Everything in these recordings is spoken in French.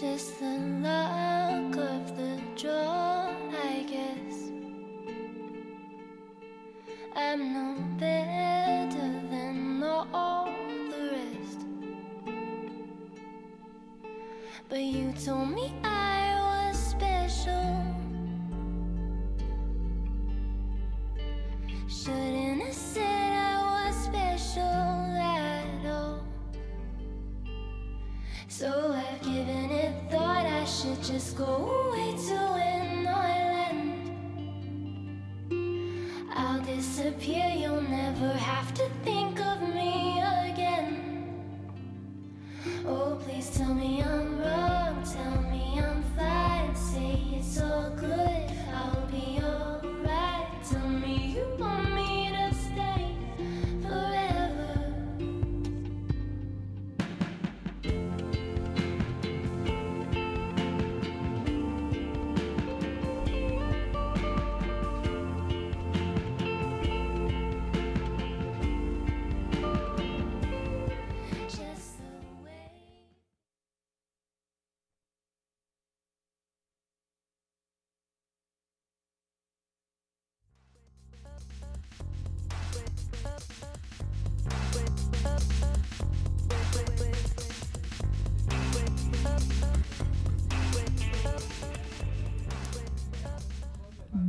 Just the luck of the draw, I guess. I'm no better than all the rest. But you told me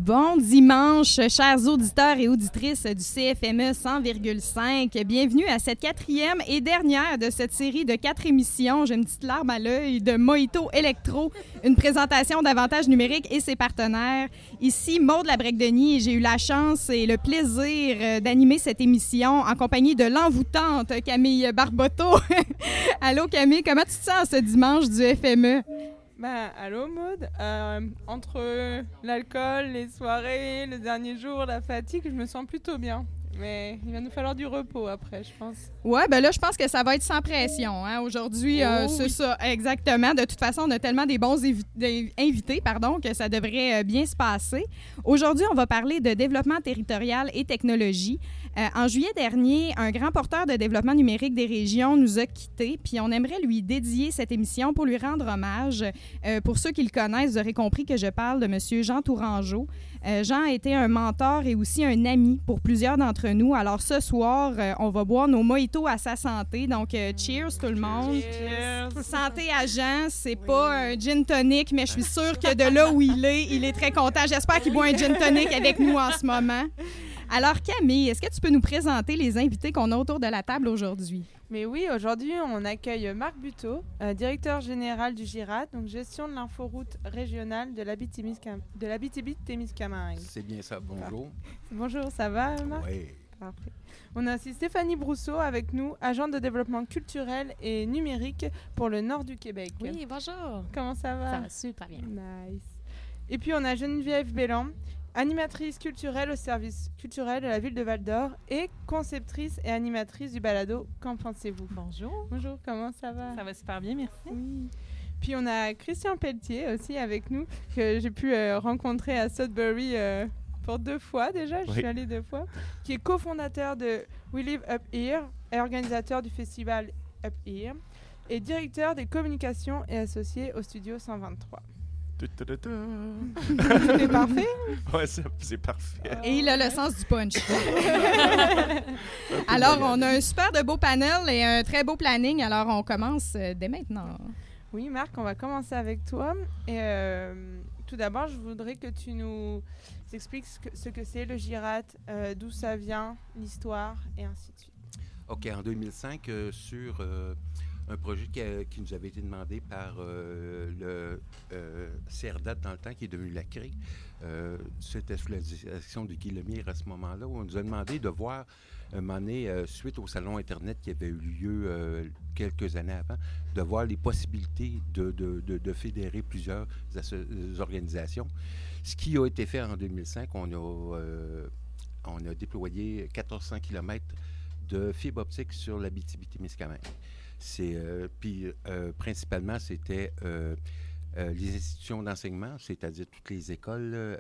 Bon dimanche, chers auditeurs et auditrices du CFME 100,5. Bienvenue à cette quatrième et dernière de cette série de quatre émissions. J'ai une petite larme à l'œil de Mojito Electro, une présentation d'avantages numériques et ses partenaires. Ici, Maude Labrec-Denis et j'ai eu la chance et le plaisir euh, d'animer cette émission en compagnie de l'envoûtante Camille Barboteau. Allô Camille, comment tu te sens ce dimanche du FME? Bah, allô Maud Euh, Entre l'alcool, les soirées, le dernier jour, la fatigue, je me sens plutôt bien. Mais il va nous falloir du repos après, je pense. Ouais, ben là, je pense que ça va être sans pression. Hein. Aujourd'hui, euh, Oh c'est oui. ça, exactement. De toute façon, on a tellement des bons des invités pardon, que ça devrait euh, bien se passer. Aujourd'hui, on va parler de développement territorial et technologie. Euh, en juillet dernier, un grand porteur de développement numérique des régions nous a quittés, puis on aimerait lui dédier cette émission pour lui rendre hommage. Euh, pour ceux qui le connaissent, vous aurez compris que je parle de M. Jean Tourangeau. Euh, Jean a été un mentor et aussi un ami pour plusieurs d'entre nous. Alors ce soir, euh, on va boire nos mojitos à sa santé. Donc, euh, cheers tout le monde. Cheers. Santé à Jean, c'est pas un gin tonic, mais je suis sûre que de là où il est, il est très content. J'espère qu'il boit un gin tonic avec nous en ce moment. Alors Camille, est-ce que tu peux nous présenter les invités qu'on a autour de la table aujourd'hui? Mais oui, aujourd'hui, on accueille Marc Buteau, euh, directeur général du GIRAT, donc gestion de l'inforoute régionale de l'Abitibi-Témiscamingue. C'est bien ça, bonjour. Bonjour, ça va Marc? Oui. Parfait. On a aussi Stéphanie Brousseau avec nous, agente de développement culturel et numérique pour le nord du Québec. Oui, bonjour. Comment ça va? Ça va super bien. Nice. Et puis on a Geneviève Bélan, animatrice culturelle au service culturel de la ville de Val d'Or et conceptrice et animatrice du balado Qu'en pensez-vous? Bonjour. Bonjour, comment ça va? Ça va super bien, merci. Oui. Puis on a Christian Pelletier aussi avec nous, que j'ai pu euh, rencontrer à Sudbury euh, pour deux fois déjà, je Oui. suis allée deux fois, qui est cofondateur de We Live Up Here et organisateur du festival Up Here, et directeur des communications et associé au studio 123. Ta-ta-ta-ta. Tout est parfait Ouais, c'est c'est parfait. Et il a le sens du punch. Alors, on a un super de beau panel et un très beau planning. Alors, on commence euh, dès maintenant. Oui, Marc, on va commencer avec toi. Et euh, tout d'abord, je voudrais que tu nous expliques ce que ce que c'est le GIRAT, euh, d'où ça vient, l'histoire et ainsi de suite. OK, en 2005, euh, sur euh, un projet qui, a- qui nous avait été demandé par euh, le euh, CRDAT dans le temps, qui est devenu la CRI. Euh, C'était sous la direction de Guy Lemire à ce moment-là, où on nous a demandé de voir, un euh, suite au salon Internet qui avait eu lieu quelques années avant, de voir les possibilités de, fédérer plusieurs organisations. Ce qui a été fait en 2005, on a, déployé 1400 km de fibre optique sur la BTB-Témiscamingue. Euh, puis euh, principalement c'était euh, les institutions d'enseignement, c'est-à-dire toutes les écoles,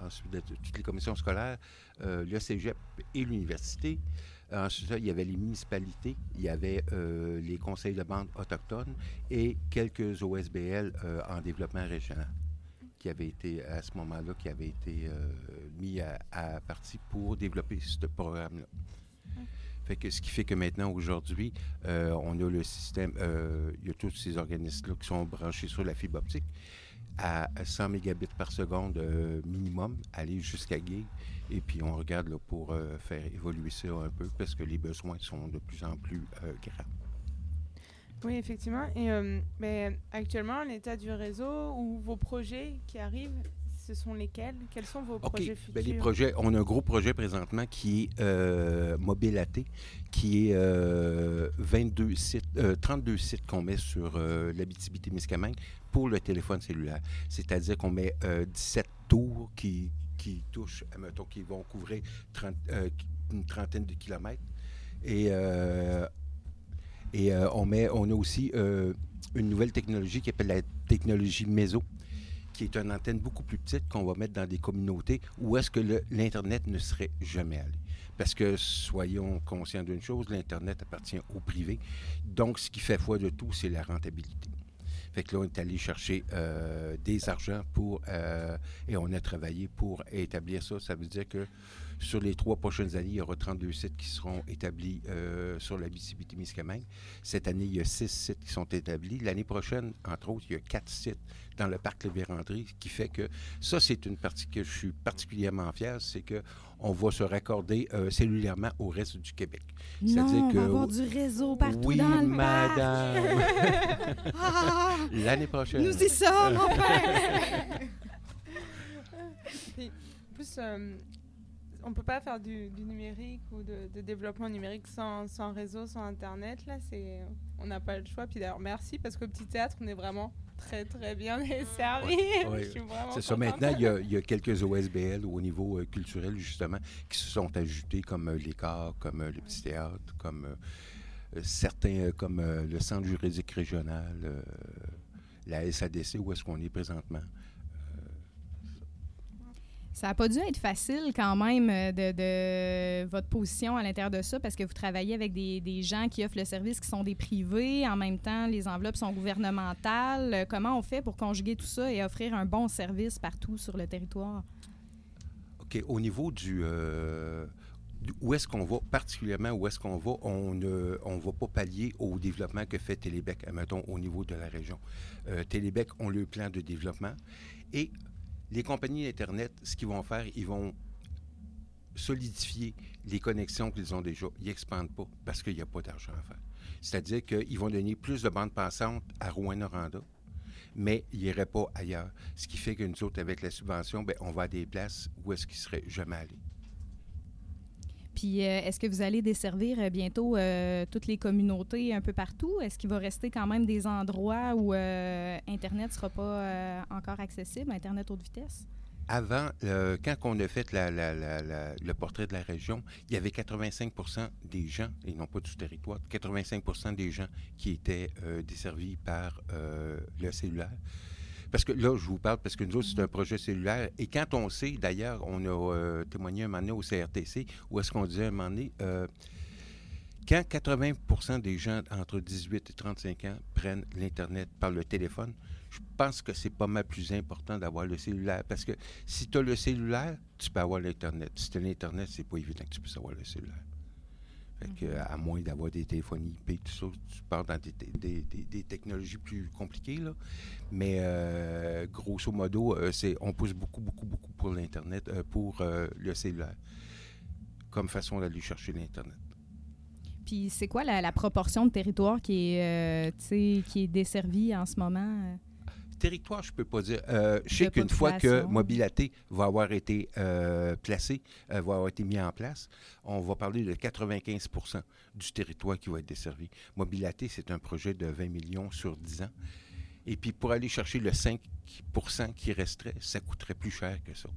ensuite toutes les commissions scolaires, le cégep et l'université. Ensuite, il y avait les municipalités, il y avait les conseils de bande autochtones et quelques OSBL en développement régional qui avaient été, à ce moment-là, qui avaient été mis à, à partie pour développer ce programme-là. Que ce qui fait que maintenant, aujourd'hui, euh, on a le système, euh, il y a tous ces organismes-là qui sont branchés sur la fibre optique à 100 mégabits par seconde euh, minimum, aller jusqu'à gig. Et puis on regarde là, pour faire évoluer ça un peu parce que les besoins sont de plus en plus grands. Oui, effectivement. Et mais actuellement, l'état du réseau ou vos projets qui arrivent, ce sont lesquels? Quels sont vos projets futurs Ben, les projets, on a un gros projet présentement qui est euh, Mobile AT, qui est euh, 22 sites, euh, 32 sites qu'on met sur euh, l'Abitibi-Témiscamingue pour le téléphone cellulaire. C'est-à-dire qu'on met euh, 17 tours qui, qui touchent, mettons, qui vont couvrir 30, euh, une trentaine de kilomètres. Et, euh, et euh, on, met, on a aussi euh, une nouvelle technologie qui s'appelle la technologie MESO qui est une antenne beaucoup plus petite qu'on va mettre dans des communautés où est-ce que l'Internet ne serait jamais allé. Parce que soyons conscients d'une chose, l'Internet appartient au privé. Donc, ce qui fait foi de tout, c'est la rentabilité. Fait que là, on est allé chercher euh, des argents pour, euh, et on a travaillé pour établir ça. Ça veut dire que sur les trois prochaines années, il y aura 32 sites qui seront établis euh, sur la BCBT-Miscamingue. Cette année, il y a six sites qui sont établis. L'année prochaine, entre autres, il y a quatre sites dans le parc Le Vérandry, ce qui fait que ça, c'est une partie que je suis particulièrement fier, c'est que on va se raccorder euh, cellulairement au reste du Québec. C'est-à-dire que- va avoir du réseau partout oui, dans le madame. parc. Ah, L'année prochaine. nous y sommes, enfin! Plus, euh, on peut pas faire du, du numérique ou de, de développement numérique sans, sans réseau, sans Internet. Là, c'est, on n'a pas le choix. Puis d'ailleurs, merci parce qu'au petit théâtre, on est vraiment très très bien desservi. ouais. Suis vraiment C'est ça. Maintenant, il y, a, il y a quelques OSBL au niveau euh, culturel, justement, qui se sont ajoutés, comme euh, les corps, comme euh, le petit théâtre, comme euh, euh, certains, euh, comme euh, le Centre juridique régional, euh, la SADC, où est-ce qu'on est présentement. Ça n'a pas dû être facile quand même euh, de, votre position à l'intérieur de ça parce que vous travaillez avec des, gens qui offrent le service qui sont des privés. En même temps, les enveloppes sont gouvernementales. Comment on fait pour conjuguer tout ça et offrir un bon service partout sur le territoire? OK. Au niveau du. euh, où est-ce qu'on va, particulièrement où est-ce qu'on va, on ne on va pas pallier au développement que fait Télébec, mettons, au niveau de la région. Euh, Télébec ont le plan de développement et les compagnies Internet, ce qu'ils vont faire, ils vont solidifier les connexions qu'ils ont déjà. Ils n'expandent pas parce qu'il n'y a pas d'argent à faire. C'est-à-dire qu'ils vont donner plus de bandes passantes à Rouen-Noranda, mais ils n'iraient pas ailleurs. Ce qui fait que nous avec la subvention, ben, on va à des places où est-ce qu'ils ne seraient jamais allés. Puis, euh, est-ce que vous allez desservir euh, bientôt euh, toutes les communautés un peu partout? Est-ce qu'il va rester quand même des endroits où Internet ne sera pas encore accessible, Internet haute vitesse? Avant, quand on a fait le portrait de la région, il y avait 85% des gens, et non pas du territoire, 85% des gens qui étaient desservis par le cellulaire. Parce que là, je vous parle parce que nous autres, c'est un projet cellulaire. Et quand on sait, d'ailleurs, on a euh, témoigné un moment donné au CRTC, où est-ce qu'on disait un moment donné, euh, quand 80% des gens entre 18 et 35 ans prennent l'Internet par le téléphone, je pense que c'est pas mal plus important d'avoir le cellulaire. Parce que si tu as le cellulaire, tu peux avoir l'Internet. Si tu as l'Internet, c'est pas évident que tu puisses avoir le cellulaire. À moins d'avoir des téléphones IP, tout ça, tu pars dans des, technologies plus compliquées. Là. Mais euh, grosso modo, euh, c'est, on pousse beaucoup, beaucoup, beaucoup pour l'Internet, euh, pour le cellulaire, comme façon d'aller chercher l'Internet. Puis, c'est quoi la, proportion de territoire qui est, qui est desservie en ce moment? Territoire, je peux pas dire. Euh, je sais qu'une fois que. Mobilaté va avoir été euh, placé, euh, va avoir été mis en place, on va parler de 95% du territoire qui va être desservi. Mobilaté, c'est un projet de 20 millions sur 10 ans. Et puis pour aller chercher le 5% qui resterait, ça coûterait plus cher que ça.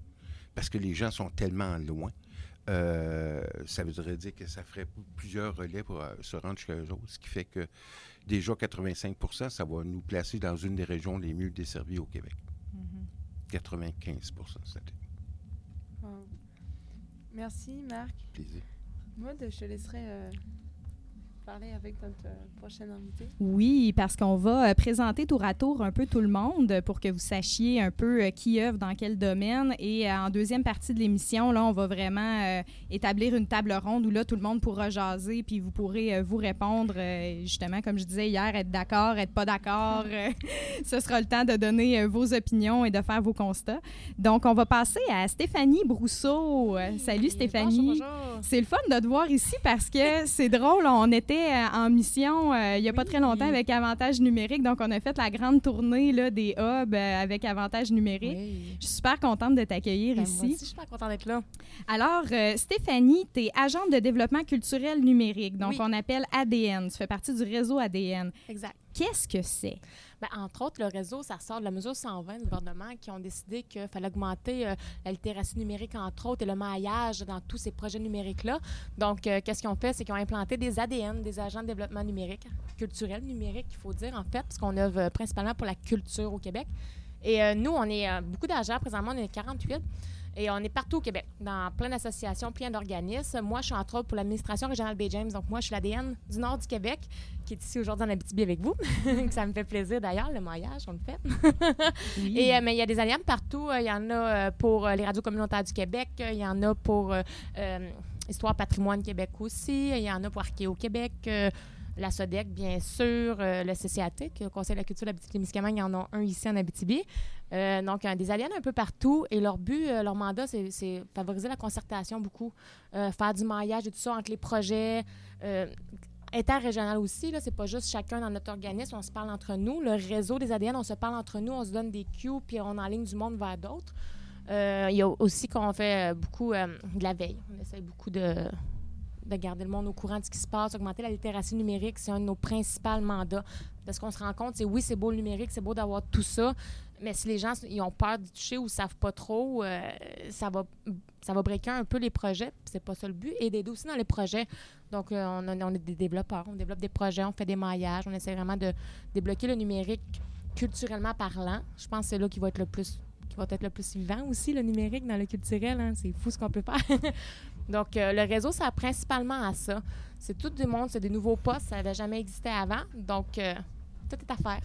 Parce que les gens sont tellement loin. ça voudrait dire que ça ferait plusieurs relais pour se rendre jusqu'à eux autres, ce qui fait que déjà 85 ça va nous placer dans une des régions les mieux desservies au Québec. 95 c'était. Wow. Merci, Marc. Plaisir. Maud, je te laisserai euh, parler avec notre euh, prochaine invitée? Oui, parce qu'on va euh, présenter tour à tour un peu tout le monde pour que vous sachiez un peu euh, qui œuvre dans quel domaine. Et en deuxième partie de l'émission, là, on va vraiment euh, établir une table ronde où là, tout le monde pourra jaser, puis vous pourrez euh, vous répondre, euh, justement, comme je disais hier, être d'accord, être pas d'accord. ce sera le temps de donner vos opinions et de faire vos constats. Donc, on va passer à Stéphanie Brousseau. Salut Stéphanie. Bonjour, bonjour. C'est le fun de te voir ici parce que c'est drôle. On était euh, en mission euh, il n'y a pas très longtemps avec Avantage numérique. Donc, on a fait la grande tournée là, des hubs euh, avec Avantage numérique. Oui. Je suis super contente de t'accueillir Ben, Moi ici. aussi, je suis super contente d'être là. Alors, Stéphanie, tu es agente de développement culturel numérique. Donc, Oui. on appelle ADN. Tu fais partie du réseau ADN. Exact. Qu'est-ce que c'est? Ben, entre autres, le réseau, ça sort de la mesure 120 du gouvernement qui ont décidé qu'il fallait augmenter euh, la littératie numérique, entre autres, et le maillage dans tous ces projets numériques-là. Donc, euh, qu'est-ce qu'ils ont fait? C'est qu'ils ont implanté des ADN, des agents de développement numérique, culturel numérique, il faut dire, en fait, parce qu'on œuvre principalement pour la culture au Québec. Et euh, nous, on est euh, beaucoup d'agents. Présentement, on est 48. Et on est partout au Québec, dans plein d'associations, plein d'organismes. Moi, je suis entre autres pour l'administration régionale Bay James. Donc, moi, je suis l'ADN du nord du Québec, qui est ici aujourd'hui en Abitibi avec vous. ça me fait plaisir d'ailleurs, le maillage, on le fait. Et, euh, mais il y a des alliances partout. Euh, Il y en a euh, pour les radios communautaires du Québec. Il y en a pour euh, Histoire Patrimoine Québec aussi. Il y en a pour Archéo Québec. La SODEC, bien sûr, euh, le CCAT, le Conseil de la culture d'Abitibi-Témiscamingue, il y en a un ici en Abitibi. Euh, donc, des alliances un peu partout. Et leur but, euh, leur mandat, c'est- favoriser la concertation beaucoup, euh, faire du maillage et tout ça entre les projets. Interrégional aussi, là, c'est pas juste chacun dans notre organisme, on se parle entre nous. Le réseau des ADN, on se parle entre nous, on se donne des cues, puis on enligne du monde vers d'autres. Il y a aussi qu'on fait beaucoup de la veille. On essaie beaucoup de, de garder le monde au courant de ce qui se passe, augmenter la littératie numérique, c'est un de nos principaux mandats. Parce qu'on se rend compte, c'est oui, c'est beau le numérique, c'est beau d'avoir tout ça, mais si les gens ils ont peur d'y toucher ou savent pas trop, euh, ça va ça va un peu les projets. C'est pas ça le but. Et d'aider aussi dans les projets. Donc, euh, on, est des développeurs, on développe des projets, on fait des maillages, on essaie vraiment de débloquer le numérique culturellement parlant. Je pense que c'est là qu'il va être le plus qui va être le plus vivant aussi, le numérique dans le culturel. hein. C'est fou ce qu'on peut faire. Donc, euh, le réseau, a principalement à ça. C'est tout du monde, c'est des nouveaux postes, ça n'avait jamais existé avant. Donc, euh, tout est à faire.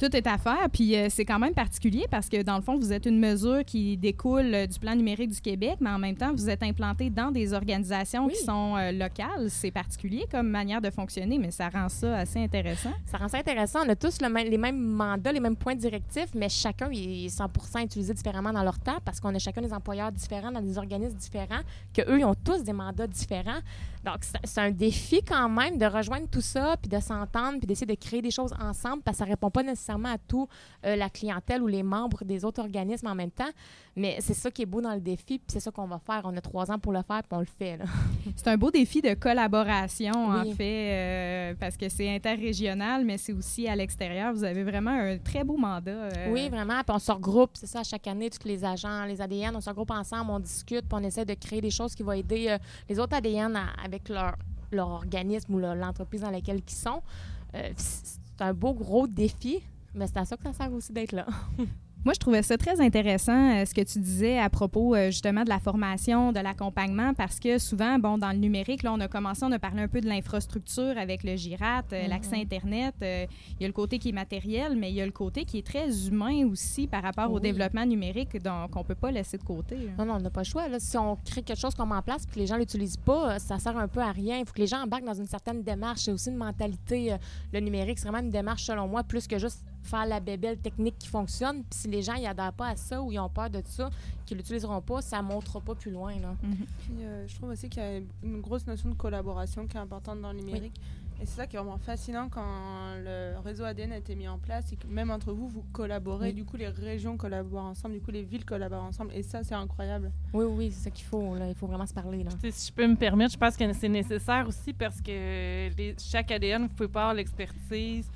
Tout est à faire, puis euh, c'est quand même particulier parce que dans le fond, vous êtes une mesure qui découle euh, du plan numérique du Québec, mais en même temps, vous êtes implanté dans des organisations Oui. qui sont euh, locales. C'est particulier comme manière de fonctionner, mais ça rend ça assez intéressant. Ça rend ça intéressant. On a tous le les mêmes mandats, les mêmes points directifs, mais chacun est 100% utilisé différemment dans leur temps parce qu'on a chacun des employeurs différents dans des organismes différents, qu'eux, ils ont tous des mandats différents. Donc, c'est c'est un défi quand même de rejoindre tout ça, puis de s'entendre, puis d'essayer de créer des choses ensemble, parce que ça répond pas nécessairement à tout euh, la clientèle ou les membres des autres organismes en même temps. Mais c'est ça qui est beau dans le défi, puis c'est ça qu'on va faire. On a trois ans pour le faire, puis on le fait. C'est un beau défi de collaboration, en fait, euh, parce que c'est interrégional, mais c'est aussi à l'extérieur. Vous avez vraiment un très beau mandat. euh, Oui, vraiment. Puis on se regroupe, c'est ça, chaque année, tous les agents, les ADN, on se regroupe ensemble, on discute, puis on essaie de créer des choses qui vont aider les autres ADN à- avec leur, leur organisme ou l'entreprise dans laquelle ils sont. Euh, c'est un beau, gros défi, mais c'est à ça que ça sert aussi d'être là. Moi, je trouvais ça très intéressant, euh, ce que tu disais à propos euh, justement de la formation, de l'accompagnement, parce que souvent, bon, dans le numérique, là, on a commencé, on a parlé un peu de l'infrastructure avec le GIRAT, euh, Mhm. l'accès Internet. Il y a le côté qui est matériel, mais il y a le côté qui est très humain aussi par rapport au développement numérique, donc on peut pas laisser de côté. hein. Non, non, on n'a pas le choix. Là. Si on crée quelque chose qu'on met en place et que les gens ne l'utilisent pas, ça sert un peu à rien. Il faut que les gens embarquent dans une certaine démarche. C'est aussi une mentalité. le numérique, c'est vraiment une démarche, selon moi, plus que juste faire la bébelle technique qui fonctionne. Puis si les gens n'adhèrent pas à ça ou ils ont peur de ça, qu'ils ne l'utiliseront pas, ça ne montera pas plus loin. Là. Puis, euh, je trouve aussi qu'il y a une grosse notion de collaboration qui est importante dans le numérique. Et c'est ça qui est vraiment fascinant quand le réseau ADN a été mis en place et que même entre vous, vous collaborez. Oui. Du coup, les régions collaborent ensemble, du coup, les villes collaborent ensemble. Et ça, c'est incroyable. Oui, oui, c'est ça qu'il faut. Là. Il faut vraiment se parler. Là. Si je peux me permettre, je pense que c'est nécessaire aussi parce que les- chaque ADN, vous pouvez pas avoir l'expertise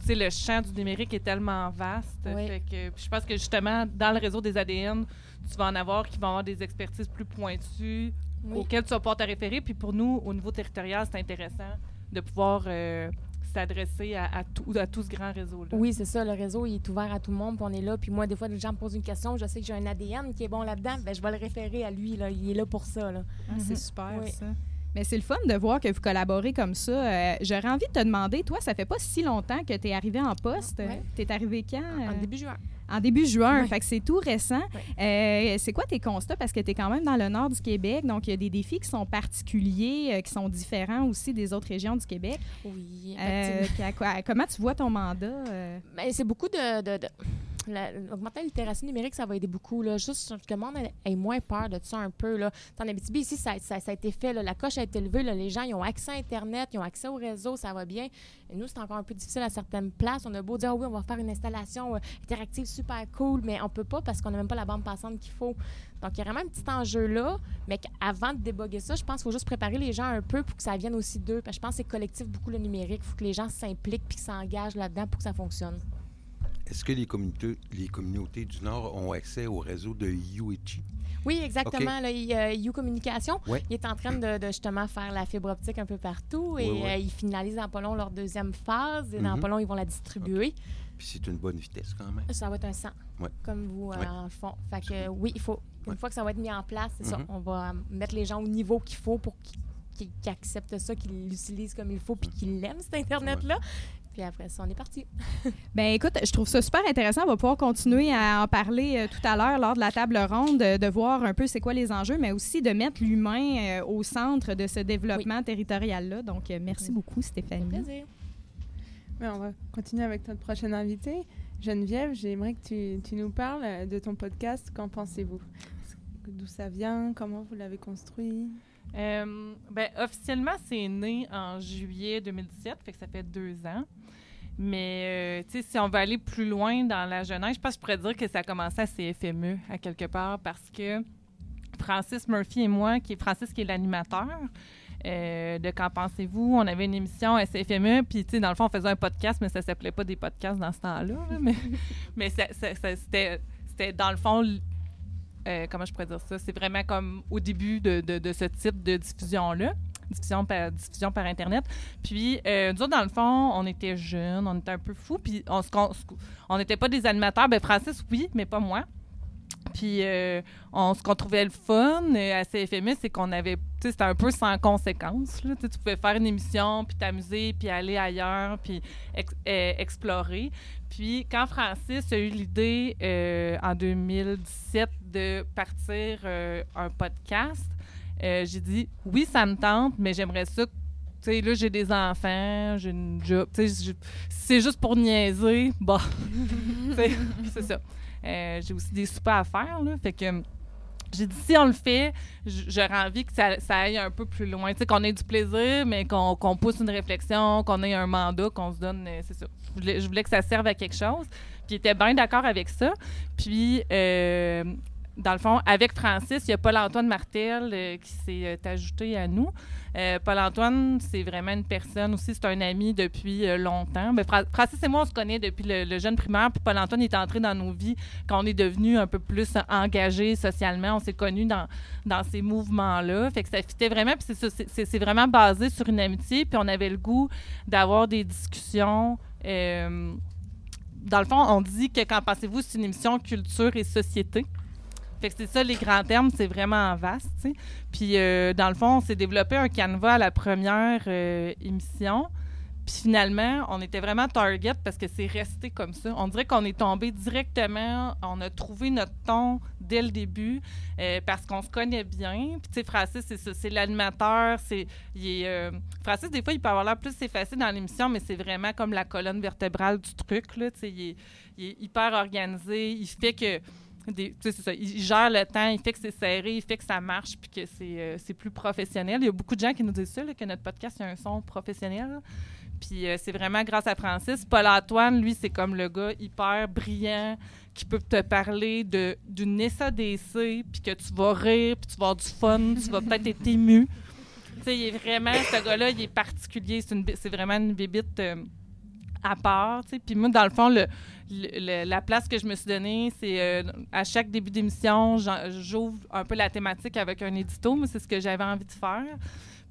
tu sais, le champ du numérique est tellement vaste. Oui. Fait que, je pense que justement, dans le réseau des ADN, tu vas en avoir qui vont avoir des expertises plus pointues Oui. auxquelles tu vas pouvoir te référer. Puis pour nous, au niveau territorial, c'est intéressant de pouvoir euh, s'adresser à, à tout, à tout ce grand réseau-là. Oui, c'est ça. Le réseau, il est ouvert à tout le monde, puis on est là. Puis moi, des fois, les gens me posent une question, je sais que j'ai un ADN qui est bon là-dedans, ben, je vais le référer à lui. Là. Il est là pour ça. Là. Ah, C'est Mhm. super, Oui. ça. Mais c'est le fun de voir que vous collaborez comme ça. Euh, J'aurais envie de te demander, toi, ça fait pas si longtemps que tu es arrivé en poste. Ouais. Tu es arrivé quand? En euh? début juin. En début juin, Ouais. fait que c'est tout récent. Euh, c'est quoi tes constats? Parce que tu es quand même dans le nord du Québec, donc il y a des défis qui sont particuliers, euh, qui sont différents aussi des autres régions du Québec. Oui, à- comment tu vois ton mandat? Ben, c'est beaucoup de. de, de- Augmenter la littératie numérique, ça va aider beaucoup. Là. Juste que le monde ait, moins peur de ça un peu. Là. En Abitibi, ici, ça, ça- a été fait. La coche a été levée. Les gens ont accès à Internet, ils ont accès au réseau, ça va bien. Et nous, c'est encore un peu difficile à certaines places. On a beau dire, Ah oui, on va faire une installation euh, interactive super cool, mais on peut pas parce qu'on n'a même pas la bande passante qu'il faut. Donc, il y a vraiment un petit enjeu là, mais avant de déboguer ça, je pense qu'il faut juste préparer les gens un peu pour que ça vienne aussi d'eux. Parce que je pense que c'est collectif beaucoup le numérique. Il faut que les gens s'impliquent puis s'engagent là-dedans pour que ça fonctionne. Est-ce que les communautés, les communautés du Nord ont accès au réseau de UEG? Oui, exactement. Là, il, You Communication, Ouais. il est en train de, de justement faire la fibre optique un peu partout et Ouais, ouais. euh, ils finalisent dans pas long leur deuxième phase et dans Mhm. pas long, ils vont la distribuer. Puis c'est une bonne vitesse quand même. Ça va être un 100, Ouais. comme vous, euh, Ouais. en fond. Fait que euh, oui, il faut, une Ouais. fois que ça va être mis en place, c'est ça, Mhm. on va euh, mettre les gens au niveau qu'il faut pour qu'ils acceptent ça, qu'ils l'utilisent comme il faut puis qu'ils l'aiment, cet Internet-là. Puis après ça, on est parti. Ben écoute, je trouve ça super intéressant. On va pouvoir continuer à en parler euh, tout à l'heure lors de la table ronde, de, de voir un peu c'est quoi les enjeux, mais aussi de mettre l'humain euh, au centre de ce développement territorial-là. Donc, euh, merci Oui. beaucoup, Stéphanie. Plaisir. Mais on va continuer avec notre prochaine invitée. Geneviève, j'aimerais que tu, tu nous parles euh, de ton podcast. Qu'en pensez-vous? D'où ça vient? Comment vous l'avez construit? Euh, ben, officiellement, c'est né en juillet 2017, fait que ça fait deux ans. Mais, euh, si on veut aller plus loin dans la jeunesse, je pense que je pourrais dire que ça a commencé à CFME, à quelque part, parce que Francis Murphy et moi, qui est Francis qui est l'animateur euh, de Qu'en pensez-vous? On avait une émission à CFME, puis, dans le fond, on faisait un podcast, mais ça s'appelait pas des podcasts dans ce temps-là. là, mais mais c'était, c'était, dans le fond, euh, comment je pourrais dire ça? C'est vraiment comme au début de, de- ce type de diffusion-là, diffusion par, diffusion par Internet. Puis, euh, nous autres, dans le fond, on était jeunes, on était un peu fous, puis on se- on n'était pas des animateurs. Ben, Francis, oui, mais pas moi. Puis, euh, on, ce qu'on trouvait le fun euh, à CFME, c'est qu'on avait, c'était un peu sans conséquence. Tu pouvais faire une émission, puis t'amuser, puis aller ailleurs, puis euh, explorer. Puis, quand Francis a eu l'idée euh, en 2017 de partir euh, un podcast, euh, j'ai dit oui, ça me tente, mais j'aimerais ça. Tu sais, là, j'ai des enfants, j'ai une job. Tu c'est juste pour niaiser, bah. sais, c'est ça. Euh, j'ai aussi des soupers à faire, là. Fait que. J'ai dit, si on le fait, j'aurais envie que ça, ça aille un peu plus loin. Tu sais, qu'on ait du plaisir, mais qu'on qu'on pousse une réflexion, qu'on ait un mandat, qu'on se donne. euh, C'est ça. Je voulais, que ça serve à quelque chose. Puis était bien d'accord avec ça. Puis, euh, dans le fond, avec Francis, il y a Paul-Antoine Martel euh, qui s'est euh, ajouté à nous. Euh, Paul-Antoine, c'est vraiment une personne aussi, c'est un ami depuis longtemps. Ben, Fra- Francis et moi, on se connaît depuis le, jeune primaire, puis Paul-Antoine est entré dans nos vies quand on est devenu un peu plus engagé socialement. On s'est connus dans, ces mouvements-là. Fait que ça fitait vraiment, puis c'est vraiment basé sur une amitié, puis on avait le goût d'avoir des discussions. dans le fond, on dit que quand pensez-vous, c'est une émission culture et société? Fait que c'est ça, les grands termes, c'est vraiment vaste. Puis, euh, dans le fond, on s'est développé un canevas à la première euh, émission. Puis finalement, on était vraiment target parce que c'est resté comme ça. On dirait qu'on est tombé directement, on a trouvé notre ton dès le début euh, parce qu'on se connaît bien. Puis tu sais, Francis, c'est ça, c'est l'animateur. C'est, Francis, des fois, il peut avoir l'air plus effacé dans l'émission, mais c'est vraiment comme la colonne vertébrale du truc. Là, il, est, il est hyper organisé. Il fait que ça, il gère le temps, il fait que c'est serré, il fait que ça marche, puis que c'est, euh, c'est plus professionnel. Il y a beaucoup de gens qui nous disent ça, que notre podcast a un son professionnel. Puis euh, c'est vraiment grâce à Francis. Paul-Antoine, lui, c'est comme le gars hyper brillant qui peut te parler de, d'une SADC, puis que tu vas rire, puis tu vas avoir du fun, tu vas peut-être être ému. Tu sais, il est vraiment, ce gars-là, il est particulier. C'est, une c'est vraiment une bébite euh, à part. Puis moi, dans le fond, la place que je me suis donnée, c'est euh, à chaque début d'émission, j'ouvre un peu la thématique avec un édito, mais c'est ce que j'avais envie de faire.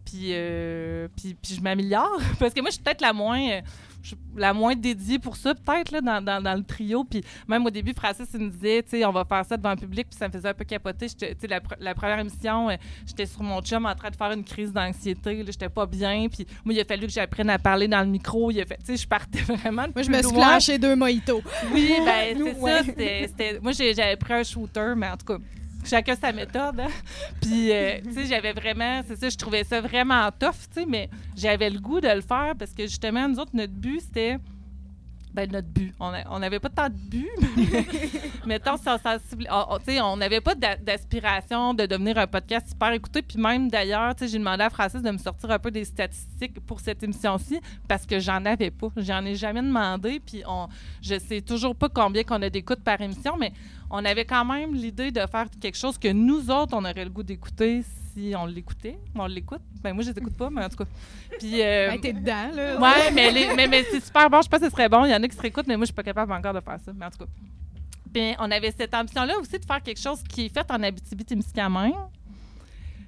Puis, euh, puis, puis je m'améliore. Parce que moi, je suis peut-être la moins, je- la moins dédiée pour ça, peut-être, là, dans, dans, dans le trio. Puis même au début, Francis, il me disait, tu sais, on va faire ça devant le public, puis ça me faisait un peu capoter. Tu sais, la, pr- la première émission, euh, j'étais sur mon chum en train de faire une crise d'anxiété. là, J'étais pas bien. Puis moi, il a fallu que j'apprenne à parler dans le micro. Il a fait, tu sais, je partais vraiment. Moi, je me suis clenché deux mojitos. Oui, ben c'est ouais. ça. c'était- Moi, j'ai- j'avais pris un shooter, mais en tout cas, chacun sa méthode. hein. Puis, euh, tu sais, j'avais vraiment, c'est ça, je trouvais ça vraiment tough, tu sais, mais j'avais le goût de le faire parce que justement, nous autres, notre but, c'était. Ben, notre but. On n'avait pas tant de but, mais mettons, si on n'avait pas d'a- d'aspiration de devenir un podcast super écouté. Puis même, d'ailleurs, j'ai demandé à Francis de me sortir un peu des statistiques pour cette émission-ci parce que j'en avais pas. J'en ai jamais demandé. Puis on, je sais toujours pas combien qu'on a d'écoutes par émission, mais on avait quand même l'idée de faire quelque chose que nous autres, on aurait le goût d'écouter si on l'écoutait. On l'écoute. Ben moi, je les écoute pas, mais en tout cas. Puis, euh, Ben, t'es dedans, là. Ouais, mais, les- mais, mais c'est super bon. Je pense que ce serait bon. Il y en a qui se réécoutent, mais moi, je suis pas capable encore de faire ça. Mais en tout cas. Puis on avait cette ambition-là aussi de faire quelque chose qui est fait en Abitibi-Témiscamingue,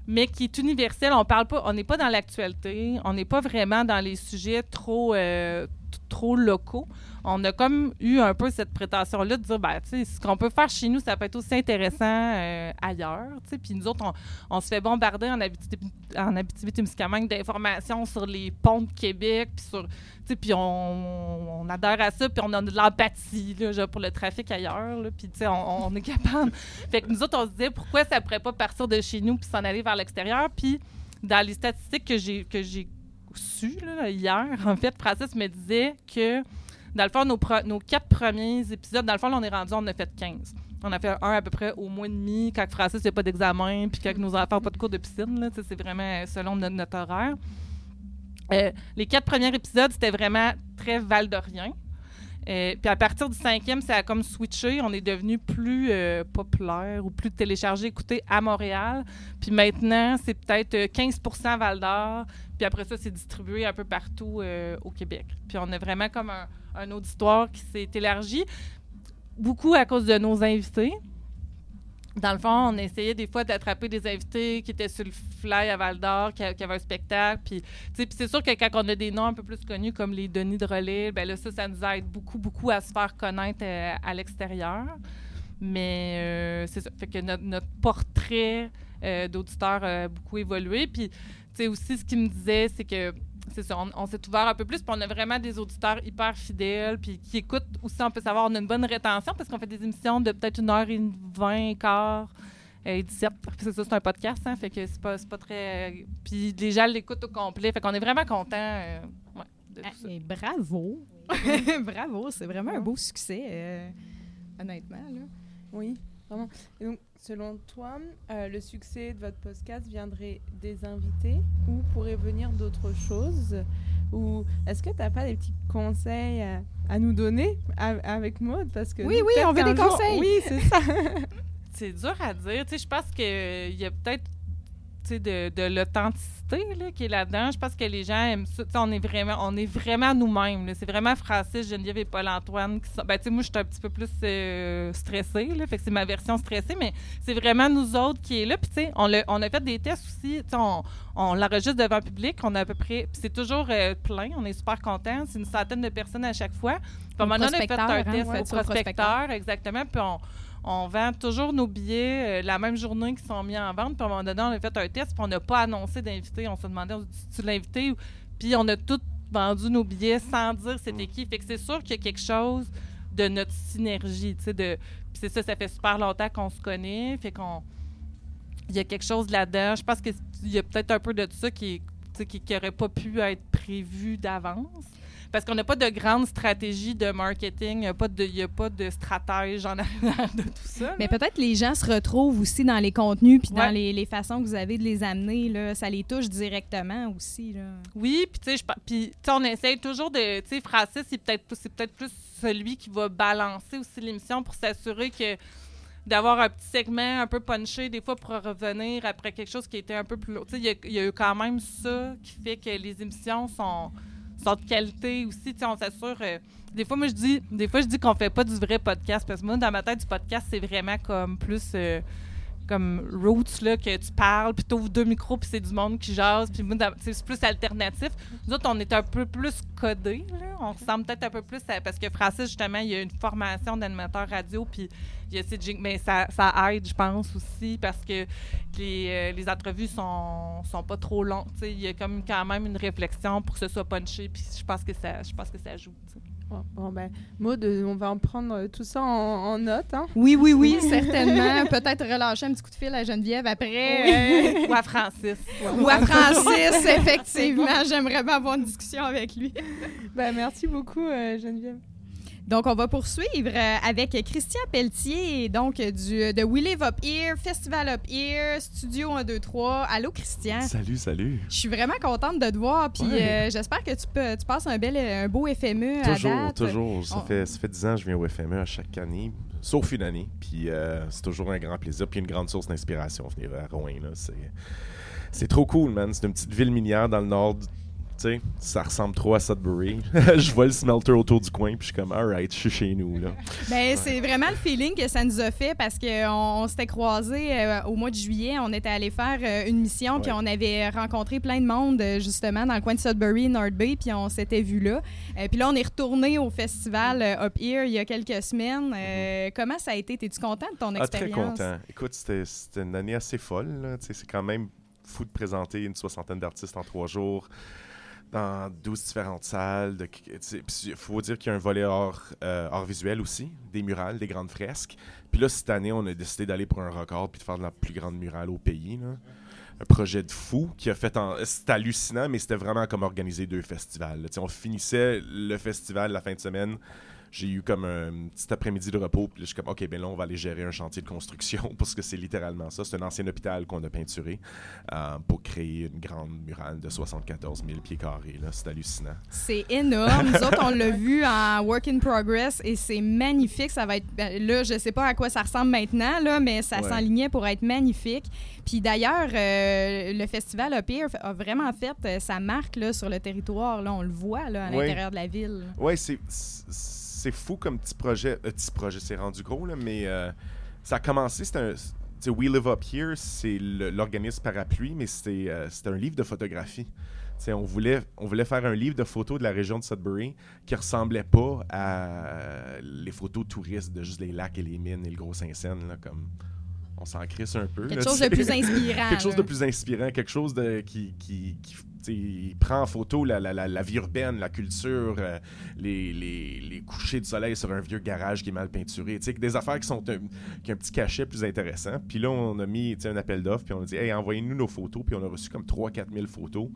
mais qui est universel. On parle pas, on n'est pas dans l'actualité, on n'est pas vraiment dans les sujets trop, euh, trop locaux. On a comme eu un peu cette prétention-là de dire, ben, tu sais, ce qu'on peut faire chez nous, ça peut être aussi intéressant euh, ailleurs, tu sais. Puis nous autres, on, on se fait bombarder en Abitibi- en Abitibi-Témiscamingue d'informations sur les ponts de Québec, puis sur, tu sais, puis on, on adhère à ça, puis on a de l'empathie, là, pour le trafic ailleurs, puis tu sais, on, on est capable. fait que nous autres, on se disait, pourquoi ça pourrait pas partir de chez nous puis s'en aller vers l'extérieur, puis dans les statistiques que j'ai que j'ai su là, hier, en fait, Francis me disait que, dans le fond, nos, quatre premiers épisodes, dans le fond, on est rendu, on en a fait 15. On a fait un à peu près au mois et demi, quand Francis n'a pas d'examen, puis quand nos enfants n'ont pas de cours de piscine. C'est vraiment selon notre, horaire. Euh, les quatre premiers épisodes, c'était vraiment très valdorien. Euh, puis à partir du cinquième, ça a comme switché. On est devenu plus euh, populaire ou plus téléchargé, écouté à Montréal. Puis maintenant, c'est peut-être euh, 15 Val d'Or. Puis après ça, c'est distribué un peu partout euh, au Québec. Puis on a vraiment comme un auditoire qui s'est élargi, beaucoup à cause de nos invités. Dans le fond, on essayait des fois d'attraper des invités qui étaient sur le fly à Val d'Or, qui, avaient un spectacle. Puis, c'est sûr que quand on a des noms un peu plus connus comme les Denis de Relais, ben là, ça, ça nous aide beaucoup, beaucoup à se faire connaître euh, à l'extérieur. Mais euh, c'est ça. Fait que notre, portrait euh, d'auditeur a beaucoup évolué. Puis, tu sais, aussi, ce qu'il me disait, c'est que c'est ça, on, on s'est ouvert un peu plus, puis on a vraiment des auditeurs hyper fidèles, puis qui écoutent aussi, on peut savoir, on a une bonne rétention, parce qu'on fait des émissions de peut-être une heure et vingt, quart, et 17. Puis c'est ça, c'est un podcast, hein, fait que c'est pas, c'est pas très... euh, puis les gens l'écoutent au complet, fait qu'on est vraiment contents euh, ouais, de tout ça. Et bravo. bravo, c'est vraiment un beau succès, euh, honnêtement. Là. Oui, vraiment. Et donc, selon toi, euh, le succès de votre podcast viendrait des invités ou pourrait venir d'autres choses? Ou est-ce que tu n'as pas des petits conseils à, à nous donner avec Maud? Parce que Oui, nous, oui, on veut des jour- conseils. Oui, c'est ça. C'est dur à dire. Tu sais, je pense qu'il y a peut-être de, de l'authenticité qui est là-dedans. Je pense que les gens aiment ça. On est vraiment, on est vraiment nous-mêmes. C'est vraiment Francis, Geneviève et Paul-Antoine qui sont. Ben, tu sais, moi, je suis un petit peu plus euh, stressée. Là, fait que c'est ma version stressée, mais c'est vraiment nous autres qui est là. Puis, tu sais, on, a fait des tests aussi. On, on l'enregistre devant le public. On a à peu près. C'est toujours euh, plein. On est super contents. C'est une centaine de personnes à chaque fois. Puis, on a fait un hein, test ouais, au prospecteur, exactement. Puis, on on vend toujours nos billets euh, la même journée qui sont mis en vente. Puis à un moment donné, on a fait un test, puis on n'a pas annoncé d'invité. On se demandait si tu l'invité. Puis on a tout vendu nos billets sans dire c'était qui. Fait que c'est sûr qu'il y a quelque chose de notre synergie. tu sais, De... Puis c'est ça, ça fait super longtemps qu'on se connaît. Fait qu'on. Il y a quelque chose là-dedans. Je pense qu'il y a peut-être un peu de ça qui n'aurait qui, qui aurait pas pu être prévu d'avance. Parce qu'on n'a pas de grande stratégie de marketing, il n'y a, a pas de stratège en arrière de tout ça. Mais peut-être les gens se retrouvent aussi dans les contenus puis dans les, les façons que vous avez de les amener. Là. Ça les touche directement aussi. Là. Oui, puis tu sais, on essaye toujours de. Tu sais, Francis, c'est peut-être c'est peut-être plus celui qui va balancer aussi l'émission pour s'assurer que d'avoir un petit segment un peu punché, des fois pour revenir après quelque chose qui était un peu plus lourd. Y il y, a eu quand même ça qui fait que les émissions sont sont de qualité aussi. Tu on s'assure. euh, des fois, moi, je dis, des fois, je dis qu'on fait pas du vrai podcast parce que moi, dans ma tête, du podcast, c'est vraiment comme plus. euh, comme roots là que tu parles puis t'ouvres deux micros puis c'est du monde qui jase puis c'est plus alternatif nous autres on est un peu plus codés là. on ressemble peut-être un peu plus à, parce que Francis justement il y a une formation d'animateur radio puis il y a ces mais ça, ça aide je pense aussi parce que les, euh, les entrevues sont, sont pas trop longues il y a comme quand même une réflexion pour que ce soit punché puis je pense que ça je pense que ça joue. Bon, ben, Maud, euh, on va en prendre euh, tout ça en, en note. Hein? Oui, oui, oui, certainement. Peut-être relâcher un petit coup de fil à Geneviève après. euh, ou à Francis ou à Francis, effectivement. J'aimerais bien avoir une discussion avec lui. Ben, merci beaucoup, euh, Geneviève. Donc, on va poursuivre euh, avec Christian Pelletier, donc euh, du, de We Live Up Here, Festival Up Here, Studio 1, 2, 3. Allô, Christian? Salut, salut. Je suis vraiment contente de te voir, puis Ouais. euh, j'espère que tu, peux, tu passes un, bel, un beau FME à Toujours, date. toujours. Ça, On- fait, ça fait 10 ans que je viens au FME à chaque année, sauf une année. Puis euh, c'est toujours un grand plaisir. Puis une grande source d'inspiration venir à Rouen. c'est trop cool, man. C'est une petite ville minière dans le nord. Sais, ça ressemble trop à Sudbury. je vois le smelter autour du coin, puis je suis comme, alright, je suis chez nous. Là. Ben, c'est vraiment le feeling que ça nous a fait parce qu'on on, s'était croisés euh, au mois de juillet. On était allé faire euh, une mission, puis on avait rencontré plein de monde euh, justement dans le coin de Sudbury, North Bay, puis on s'était vu là. Euh, puis là, on est retourné au festival Up Here il y a quelques semaines. Euh, Comment ça a été? T'es-tu content de ton Mm-hmm. Ah, très expérience? content. Écoute, c'était, une année assez folle. C'est quand même fou de présenter une soixantaine d'artistes en trois jours dans 12 différentes salles. Il faut dire qu'il y a un volet art, euh, visuel aussi, des murales, des grandes fresques. Puis là, cette année, on a décidé d'aller pour un record puis de faire de la plus grande murale au pays. Un projet de fou qui a fait en... C'était hallucinant, mais c'était vraiment comme organiser deux festivals. On finissait le festival la fin de semaine j'ai eu comme un petit après-midi de repos. Puis là, je suis comme, OK, ben là, on va aller gérer un chantier de construction parce que c'est littéralement ça. C'est un ancien hôpital qu'on a peinturé euh, pour créer une grande murale de 74 000 pieds carrés. là. C'est hallucinant. C'est énorme. Nous autres, on l'a vu en work in progress et c'est magnifique. Ça va être. ben, là, je sais pas à quoi ça ressemble maintenant, là, mais ça Ouais. s'enlignait pour être magnifique. Puis d'ailleurs, euh, le festival Up Here a vraiment fait euh, sa marque là, sur le territoire. Là, on le voit là, à Ouais. l'intérieur de la ville. Ouais, c'est, c'est fou comme petit projet. Euh, petit projet, c'est rendu gros, là, mais euh, ça a commencé. C'était un. We Live Up Here, c'est l'organisme parapluie, mais c'était euh, un livre de photographie. On voulait, on voulait faire un livre de photos de la région de Sudbury qui ressemblait pas à les photos touristes de juste les lacs et les mines et le gros Saint-Saëns. là, Comme on s'en crisse un peu. Quelque là, chose de plus inspirant. quelque chose de plus inspirant, quelque chose de, qui, qui, qui, prend en photo la, la, la, la vie urbaine, la culture, euh, les, les, les couchers de soleil sur un vieux garage qui est mal peinturé. Des affaires qui sont un, qui ont un petit cachet plus intéressant. Puis là, on a mis un appel d'offres, puis on a dit, hey, envoyez-nous nos photos. Puis on a reçu comme 3-4 000 photos.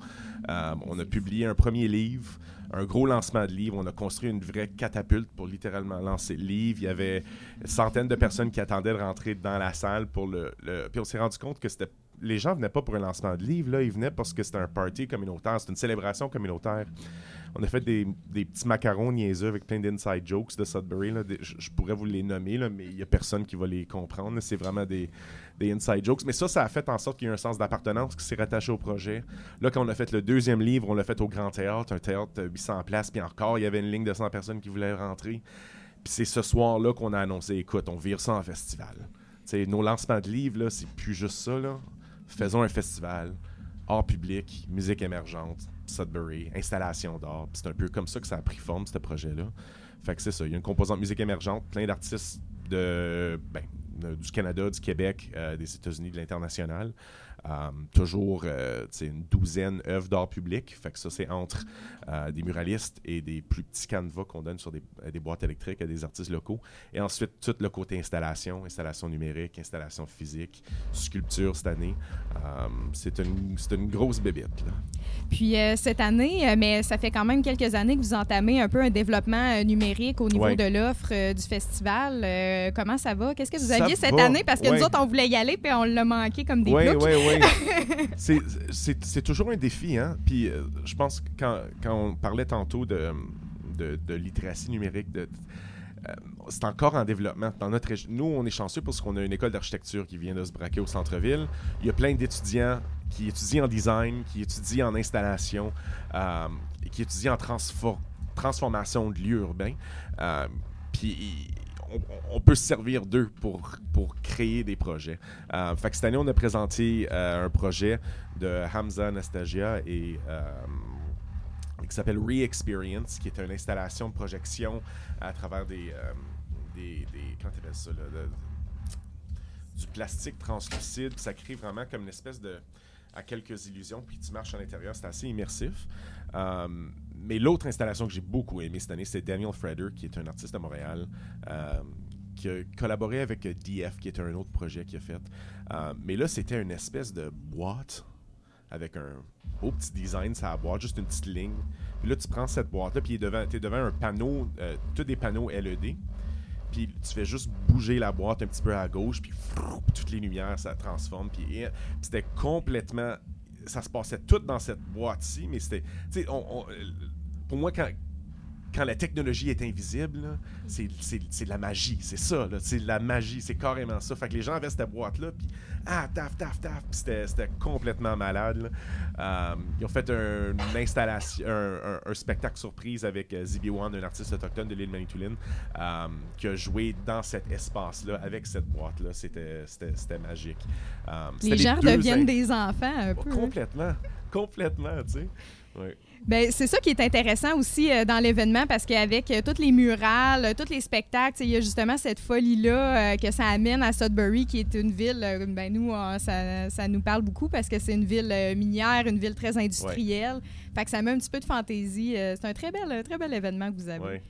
Euh, on a publié un premier livre, un gros lancement de livre. On a construit une vraie catapulte pour littéralement lancer le livre. Il y avait centaines de personnes qui attendaient de rentrer dans la salle pour le. Puis on s'est rendu compte que c'était. Les gens venaient pas pour un lancement de livre, là. Ils venaient parce que c'était un party communautaire, c'était une célébration communautaire. On a fait des, des petits macarons niaiseux avec plein d'inside jokes de Sudbury. Je, pourrais vous les nommer, là, mais il y a personne qui va les comprendre. C'est vraiment des, des inside jokes. Mais ça, ça a fait en sorte qu'il y a eu un sens d'appartenance qui s'est rattaché au projet. Là, quand on a fait le deuxième livre, on l'a fait au Grand Théâtre, un théâtre de 800 places, puis encore, il y avait une ligne de 100 personnes qui voulaient rentrer. Puis c'est ce soir-là qu'on a annoncé, écoute, on vire ça en festival. T'sais, nos lancements de livres, là, c'est plus juste ça. Là. Faisons un festival, art public, musique émergente, Sudbury, installation d'art. C'est un peu comme ça que ça a pris forme, ce projet-là. Fait que c'est ça. Il y a une composante musique émergente, plein d'artistes de, ben, de- du Canada, du Québec, euh, des États-Unis, de l'international. Euh, toujours euh, une douzaine œuvres d'art public. Fait que ça, c'est entre euh, des muralistes et des plus petits canevas qu'on donne sur des, euh, des boîtes électriques à des artistes locaux. Et ensuite, tout le côté installation, installation numérique, installation physique, sculpture cette année. C'est une, une grosse bébite. Là. Puis euh, cette année, mais ça fait quand même quelques années que vous entamez un peu un développement numérique au niveau Ouais. de l'offre du festival. Comment ça va? Qu'est-ce que vous Ça aviez cette va, année? Parce que ouais. nous autres, on voulait y aller, puis on l'a manqué comme des ploucs. Oui, c'est, c'est, c'est toujours un défi, hein. Puis euh, je pense que quand, quand on parlait tantôt de, de, de littératie numérique, de, euh, c'est encore en développement. Dans notre Nous, on est chanceux parce qu'on a une école d'architecture qui vient de se braquer au centre-ville. Il y a plein d'étudiants qui étudient en design, qui étudient en installation, euh, qui étudie en transfor- transformation de lieux urbains. Euh, puis on, peut se servir d'eux pour, pour créer des projets. Euh, cette année, on a présenté euh, un projet de Hamza Anastasia et euh, qui s'appelle Re-Experience, qui est une installation de projection à travers des. euh, des, ça, du plastique translucide. Ça crée vraiment comme une espèce de. à quelques illusions, puis tu marches à l'intérieur. C'est assez immersif. Mais l'autre installation que j'ai beaucoup aimé cette année, c'est Daniel Freder, qui est un artiste de Montréal, euh, qui a collaboré avec euh, DF, qui est un autre projet qu'il a fait. Euh, mais là, c'était une espèce de boîte avec un beau petit design, ça boîte, juste une petite ligne. Puis là, tu prends cette boîte-là, puis tu es devant un panneau, euh, tous des panneaux LED. Puis tu fais juste bouger la boîte un petit peu à gauche, puis toutes les lumières, ça transforme. Puis c'était complètement. Ça se passait tout dans cette boîte-ci, mais c'était. On- on- pour moi, quand, quand la technologie est invisible, c'est, de la magie. C'est ça. C'est de la magie. C'est carrément ça. Fait que les gens avaient cette boîte-là, puis ah, taf, taf, taf. C'était, complètement malade. Euh, ils ont fait un- une installation, un, un- un spectacle surprise avec euh, Zibi Wan, un artiste autochtone de l'île Manitoulin, euh, qui a joué dans cet espace-là, avec cette boîte-là. C'était, magique. Euh, Les gens deviennent des enfants un Oh, peu. hein. complètement. Complètement, tu sais. Ben, c'est ça qui est intéressant aussi euh, dans l'événement parce qu'avec euh, toutes les murales, euh, tous les spectacles, il y a justement cette folie-là euh, que ça amène à Sudbury, qui est une ville, ben nous, ça, ça nous parle beaucoup parce que c'est une ville minière, une ville très industrielle. Fait que ça met un petit peu de fantaisie. C'est un très bel, très bel événement que vous avez. Ouais.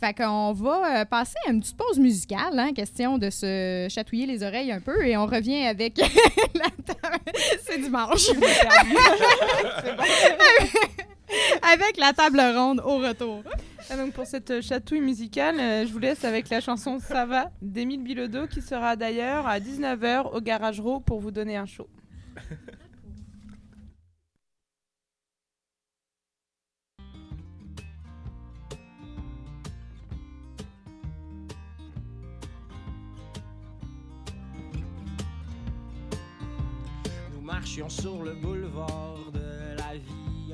Fait qu'on va passer à une petite pause musicale, hein, question de se chatouiller les oreilles un peu, et on revient avec la table. C'est dimanche. avec la table ronde au retour. Ah, donc pour cette euh, chatouille musicale, euh, je vous laisse avec la chanson Ça va d'Émile Bilodeau qui sera d'ailleurs à 19h au Garage Raw pour vous donner un show. Nous marchions sur le boulevard de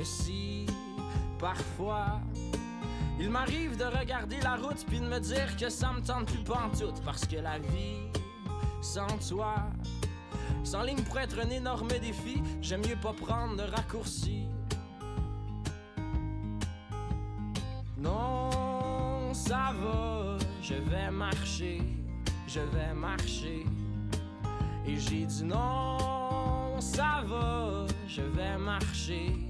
Même si parfois Il m'arrive de regarder la route puis de me dire que ça me tente plus pantoute parce que la vie sans toi, sans ligne pour être un énorme défi, j'aime mieux pas prendre de raccourcis. Non, ça va, je vais marcher, je vais marcher. Et j'ai dit non, ça va, je vais marcher,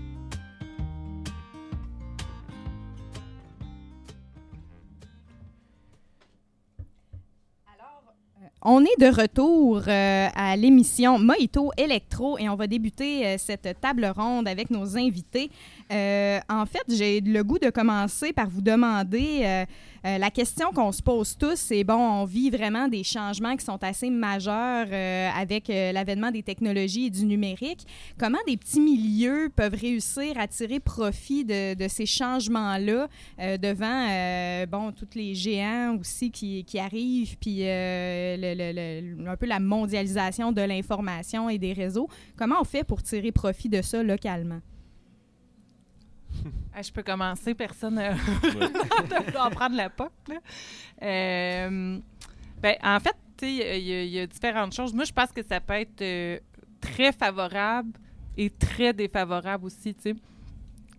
On est de retour euh, à l'émission Mojito Electro et on va débuter euh, cette table ronde avec nos invités. Euh, en fait, j'ai le goût de commencer par vous demander euh, la question qu'on se pose tous, c'est bon, on vit vraiment des changements qui sont assez majeurs euh, avec euh, l'avènement des technologies et du numérique. Comment des petits milieux peuvent réussir à tirer profit de, ces changements-là devant bon tous les géants aussi qui, qui arrivent, puis un peu la mondialisation de l'information et des réseaux? Comment on fait pour tirer profit de ça localement? Ah, je peux commencer, personne ne va en prendre la. Là. Euh, ben, en fait, il y a- y, différentes choses. Moi, je pense que ça peut être euh, très favorable et très défavorable aussi, tu sais.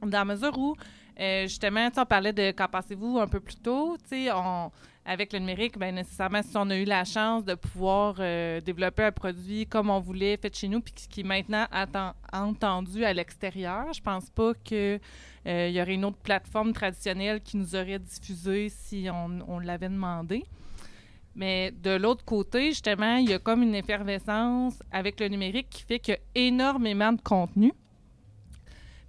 Dans la mesure où, euh, justement, on parlait de qu'en pensez-vous un peu plus tôt, tu sais, on- avec le numérique, ben nécessairement, si on a eu la chance de pouvoir euh, développer un produit comme on voulait, fait chez nous, puis qui- est maintenant entendu à l'extérieur, je pense pas que euh, y aurait une autre plateforme traditionnelle qui nous aurait diffusé si on, l'avait demandé. Mais de l'autre côté, justement, il y a comme une effervescence avec le numérique qui fait qu'il y a énormément de contenu.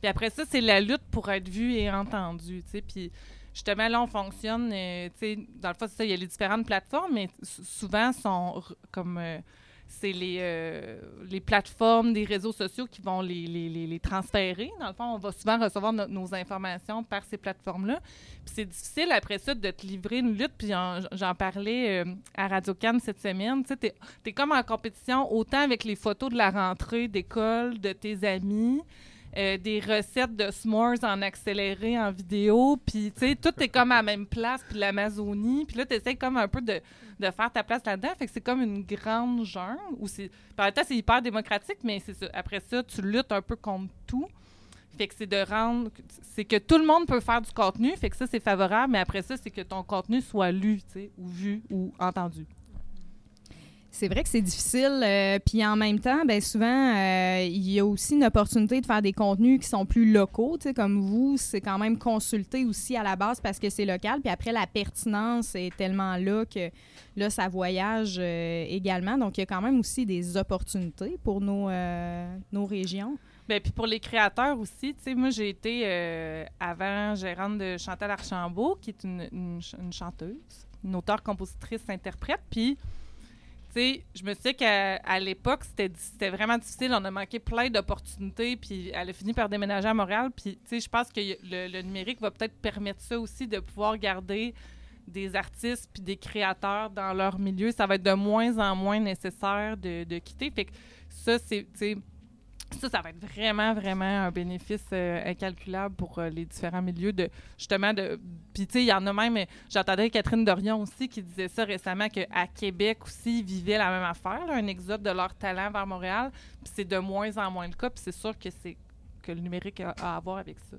Puis après ça, c'est la lutte pour être vu et entendu, tu sais. Justement, là, on fonctionne, euh, tu sais, dans le fond, c'est ça, il y a les différentes plateformes, mais sou- souvent, sont comme... euh, c'est les, euh, les plateformes des réseaux sociaux qui vont les, les, les, les transférer. Dans le fond, on va souvent recevoir no- nos informations par ces plateformes-là. Puis c'est difficile après ça de te livrer une lutte. Puis en- j'en parlais à Radio Cannes cette semaine. Tu sais, es comme en compétition autant avec les photos de la rentrée d'école, de tes amis, euh, des recettes de s'mores en accéléré en vidéo. Puis, tu sais, tout est comme à la même place, puis l'Amazonie. Puis là, tu essaies comme un peu de, de faire ta place là-dedans. Fait que c'est comme une grande jungle. Où par le temps, c'est hyper démocratique, mais ça. après ça, tu luttes un peu contre tout. Fait que c'est de rendre... C'est que tout le monde peut faire du contenu. Fait que ça, c'est favorable. Mais après ça, c'est que ton contenu soit lu, tu sais, ou vu, ou entendu. C'est vrai que c'est difficile, euh, puis en même temps, ben souvent, euh, il y a aussi une opportunité de faire des contenus qui sont plus locaux, comme vous, c'est quand même consulté aussi à la base parce que c'est local, puis après, la pertinence est tellement là que là, ça voyage euh, également, donc il y a quand même aussi des opportunités pour nos, nos régions. Ben, puis pour les créateurs aussi, tu sais, moi, j'ai été avant gérante de Chantal Archambault, qui est une, une ch- une chanteuse, une auteure, compositrice, interprète. Puis, je me suis qu'à l'époque, c'était c'était vraiment difficile. On a manqué plein d'opportunités. Puis, elle a fini par déménager à Montréal. Puis, tu sais, je pense que le, numérique va peut-être permettre ça aussi, de pouvoir garder des artistes puis des créateurs dans leur milieu. Ça va être de moins en moins nécessaire de, quitter. Fait que ça, c'est, ça, ça va être vraiment, vraiment un bénéfice euh, incalculable pour euh, les différents milieux de justement de. Puis tu sais, il y en a même. J'entendais Catherine Dorion aussi qui disait ça récemment qu'à Québec aussi ils vivaient la même affaire, un exode de leur talent vers Montréal. Puis c'est de moins en moins le cas. Puis c'est sûr que c'est que le numérique a à voir avec ça.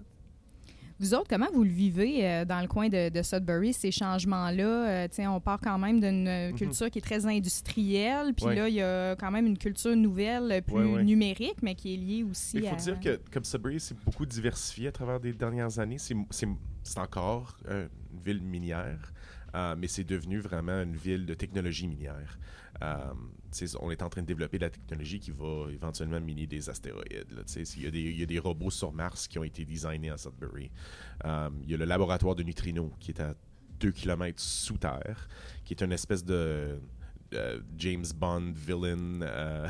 Vous autres, comment vous le vivez euh, dans le coin de, de Sudbury, ces changements-là? Euh, on part quand même d'une euh, Mhm. culture qui est très industrielle, puis Ouais. là, il y a quand même une culture nouvelle, euh, plus Ouais, ouais. numérique, mais qui est liée aussi Il faut à... dire que, comme Sudbury, c'est beaucoup diversifié à travers les dernières années. C'est- encore euh, une ville minière, mais c'est devenu vraiment une ville de technologie minière. On est en train de développer la technologie qui va éventuellement miner des astéroïdes. là, tu sais. Il y, a des- il y a des robots sur Mars qui ont été designés à Sudbury. Euh, il y a le laboratoire de neutrinos qui est à 2 km sous terre, qui est une espèce de euh, James Bond villain euh,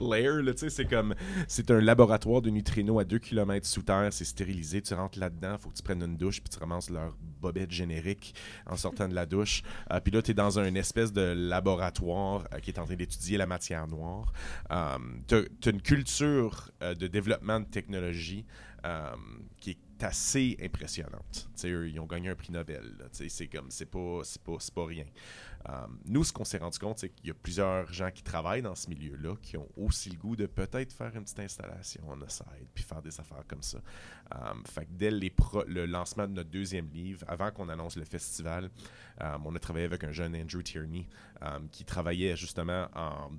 lair. C'est comme c'est un laboratoire de neutrinos à 2 km sous terre. C'est stérilisé. Tu rentres là-dedans. faut que tu prennes une douche puis tu ramasses leur bobette générique en sortant de la douche. Euh, puis là, tu es dans un espèce de laboratoire euh, qui est en train d'étudier la matière noire. Tu as, une culture de développement de technologie qui est assez impressionnante. Eux, ils ont gagné un prix Nobel. C'est comme, c'est pas, pas, pas rien. Euh, nous, ce qu'on s'est rendu compte, c'est qu'il y a plusieurs gens qui travaillent dans ce milieu-là qui ont aussi le goût de peut-être faire une petite installation en aside puis faire des affaires comme ça. Euh, fait dès le lancement de notre deuxième livre, avant qu'on annonce le festival, euh, on a travaillé avec un jeune Andrew Tierney qui travaillait justement en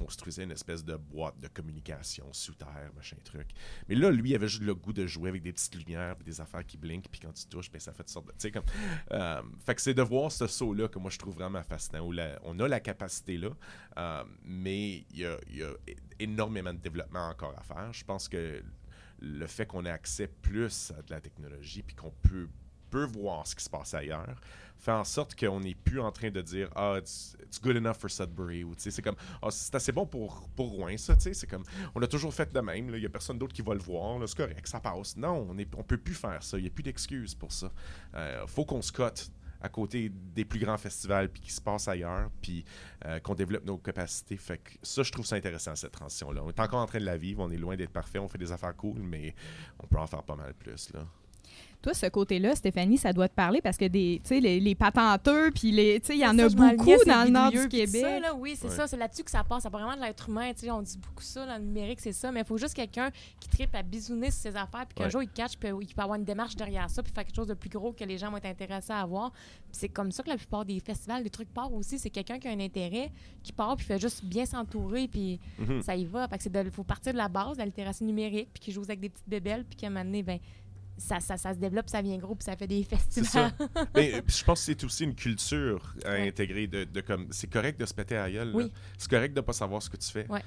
construisait une espèce de boîte de communication sous terre, machin truc. Mais là, lui, il avait juste le goût de jouer avec des petites lumières, puis des affaires qui blinkent, puis quand tu touches, ben, ça fait toutes sortes de. Tu sais, comme. euh, fait que c'est de voir ce saut-là que moi je trouve vraiment fascinant, où on a la capacité là, euh, mais il y a, y a énormément de développement encore à faire. Je pense que le fait qu'on ait accès plus à de la technologie, puis qu'on peut peut voir ce qui se passe ailleurs, fait en sorte qu'on n'est plus en train de dire ah it's, it's good enough for Sudbury ou c'est comme ah c'est assez bon pour pour Rouen ça c'est comme on a toujours fait de même il y a personne d'autre qui va le voir c'est correct ça passe non on est on peut plus faire ça il y a plus d'excuses pour ça. Euh, faut qu'on se cote à côté des plus grands festivals puis qui se passe ailleurs puis euh, qu'on développe nos capacités. Fait que ça je trouve ça intéressant cette transition là on est encore en train de la vivre on est loin d'être parfait on fait des affaires cool mais on peut en faire pas mal plus là Toi, ce côté-là, Stéphanie, ça doit te parler parce que des, tu sais, les, les patenteux, puis les, tu sais, il y en a beaucoup dans le nord du tout ça, Québec. là, oui, c'est Ouais. ça. C'est là-dessus que ça passe. Ça part vraiment de l'être humain. tu sais, On dit beaucoup ça dans le numérique, c'est ça. Mais il faut juste quelqu'un qui tripe à bisouner sur ses affaires, puis qu'un Ouais. jour, il catch, puis il peut avoir une démarche derrière ça, puis faire quelque chose de plus gros que les gens vont être intéressés à voir. C'est comme ça que la plupart des festivals, des trucs partent aussi. C'est quelqu'un qui a un intérêt, qui part, puis fait juste bien s'entourer, puis Mhm. ça y va. Fait que c'est de- faut partir de la base, de la littératie numérique, puis qui joue avec des petites bébelles, puis qu'à un moment donné, ben, ça, ça, ça se développe, ça vient gros, puis ça fait des C'est festivals. ça. Mais je pense que c'est aussi une culture à Ouais. intégrer de, de comme c'est correct de se péter à la gueule. Oui. C'est correct de pas savoir ce que tu fais. Ouais.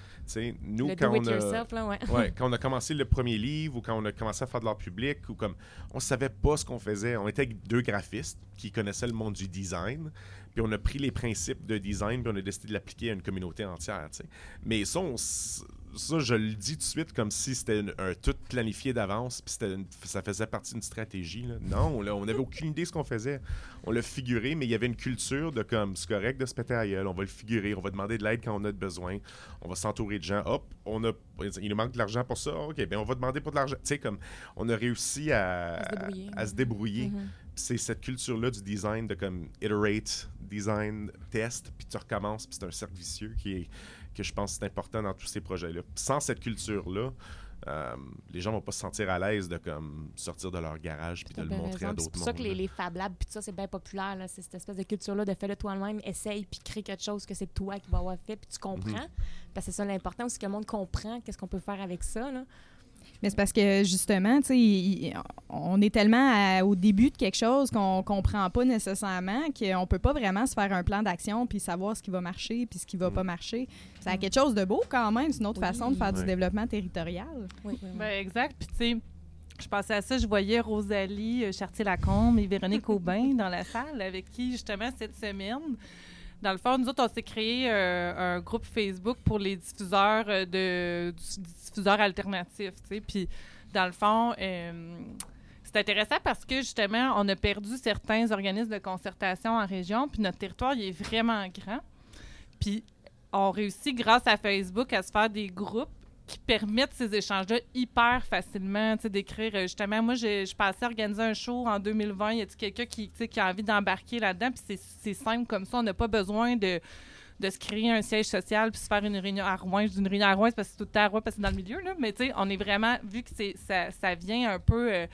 Nous Le quand do on a yourself, là, ouais. ouais, quand on a commencé le premier livre ou quand on a commencé à faire de l'art public ou comme on savait pas ce qu'on faisait, on était avec deux graphistes qui connaissaient le monde du design. Puis on a pris les principes de design puis on a décidé de l'appliquer à une communauté entière, tu sais. Mais ça, on ça, je le dis tout de suite comme si c'était un tout planifié d'avance, puis ça faisait partie d'une stratégie. là. Non, là, on n'avait aucune idée de ce qu'on faisait. On l'a figuré, mais il y avait une culture de comme, c'est correct de se péter à gueule, on va le figurer, on va demander de l'aide quand on a besoin, on va s'entourer de gens. Hop, on a, il nous manque de l'argent pour ça, ok, ben on va demander pour de l'argent. Tu sais, comme, on a réussi à, À se débrouiller. à se débrouiller. Mhm. C'est cette culture-là du design, de comme iterate, design, test, puis tu recommences, puis c'est un cercle vicieux qui est, que je pense c'est important dans tous ces projets-là. Sans cette culture-là, euh, les gens vont pas se sentir à l'aise de comme sortir de leur garage puis de le montrer raison. à Puis C'est d'autres pour ça que les, là. les Fab Labs, puis tout ça, c'est bien populaire. là. C'est cette espèce de culture-là de fais-le toi-même, essaye, puis crée quelque chose que c'est toi qui vas avoir fait, puis tu comprends. Mhm. Parce que c'est ça l'important aussi, que le monde comprend qu'est-ce qu'on peut faire avec ça. Là. Mais c'est parce que justement, tu sais, on est tellement à- au début de quelque chose qu'on comprend pas nécessairement qu'on peut pas vraiment se faire un plan d'action puis savoir ce qui va marcher puis ce qui va Mm. pas marcher. Ça a quelque chose de beau quand même, c'est une autre Oui. façon de faire du développement territorial. Oui, oui, oui. Ben, exact. Puis, tu sais, je pensais à ça, je voyais Rosalie euh, Chartier-Lacombe et Véronique Aubin dans la salle, avec qui, justement, cette semaine, dans le fond, nous autres, on s'est créé euh, un groupe Facebook pour les diffuseurs euh, de diffuseurs alternatifs, tu. Puis, dans le fond, euh, c'est intéressant parce que, justement, on a perdu certains organismes de concertation en région, puis notre territoire, il est vraiment grand. Puis, on réussit, grâce à Facebook, à se faire des groupes qui permettent ces échanges-là hyper facilement, tu sais, d'écrire. euh, Justement, moi, je passais organiser un show en 2020. Y a-t-il quelqu'un qui, qui a envie d'embarquer là-dedans? Puis c'est- simple comme ça. On n'a pas besoin de, de se créer un siège social puis se faire une réunion à Rouen. Je réunion à Rouen, parce que c'est tout à Rouen parce que c'est dans le milieu, là. Mais tu sais, on est vraiment, vu que c'est, ça, ça vient un peu euh,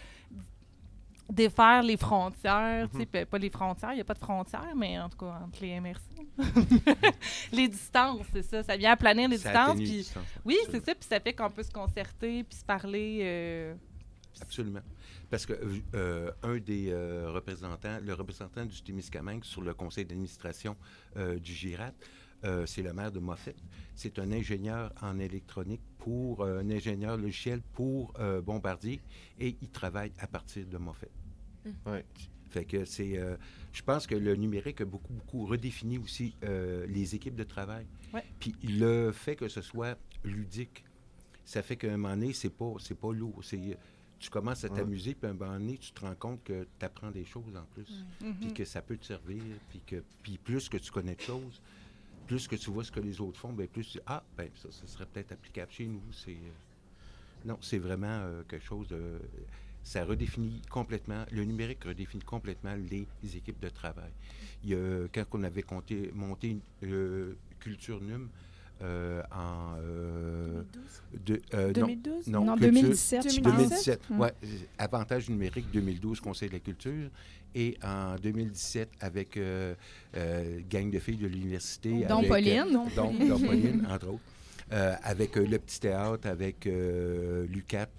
défaire les frontières, Mhm. pas les frontières, il n'y a pas de frontières, mais en tout cas, entre les MRC. les distances, c'est ça. Ça vient aplanir les Ça distances. atténue les distances, oui, c'est ça. Puis ça fait qu'on peut se concerter puis se parler. euh, Absolument. Parce que euh, un des euh, représentants, le représentant du Témiscamingue sur le conseil d'administration du GIRAT, c'est le maire de Moffett. C'est un ingénieur en électronique pour un ingénieur logiciel pour Bombardier et il travaille à partir de Moffett. Ouais. Fait que c'est, euh, je pense que le numérique a beaucoup, beaucoup redéfini aussi euh, les équipes de travail. Ouais. Puis le fait que ce soit ludique, ça fait qu'à un moment donné, c'est pas, c'est pas lourd. C'est, tu commences à Ouais. t'amuser, puis à un moment donné, tu te rends compte que tu apprends des choses en plus, puis que ça peut te servir, puis que, puis plus que tu connais de choses, plus que tu vois ce que les autres font, ben plus tu ah, ben ça, ça serait peut-être applicable chez nous. C'est, euh, non, c'est vraiment euh, quelque chose de ça redéfinit complètement, le numérique redéfinit complètement les, équipes de travail. Il y a, quand on avait compté, monté une euh, Culture NUM euh, en... euh, de- euh, non, 2012 non, Non, Culture- 2017, je pense. 2017, Mm. ouais. Avantage numérique 2012, Conseil de la culture. Et en 2017, avec euh, euh, gang de filles de l'université. Dont avec, Pauline. euh, dont, dont Pauline, entre autres. Avec le petit théâtre, avec l'UCAT,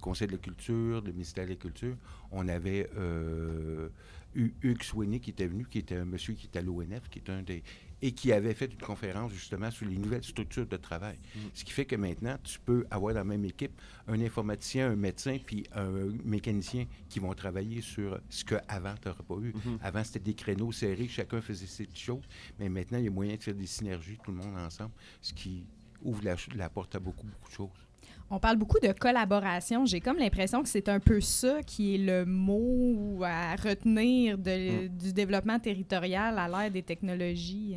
Conseil de la culture, le ministère de la culture. On avait euh, Hu- Hugues Sweeney qui était venu, qui était un monsieur qui était à l'ONF, qui est un des et qui avait fait une conférence justement sur les nouvelles structures de travail. Ce qui fait que maintenant, tu peux avoir dans la même équipe un informaticien, un médecin, puis un mécanicien qui vont travailler sur ce qu'avant, tu n'aurais pas eu. Avant, c'était des créneaux serrés, chacun faisait ses petites choses, mais maintenant, il y a moyen de faire des synergies, tout le monde ensemble, ce qui ouvre la porte à beaucoup, beaucoup de choses. On parle beaucoup de collaboration. J'ai comme l'impression que c'est un peu ça qui est le mot à retenir de- du développement territorial à l'ère des technologies.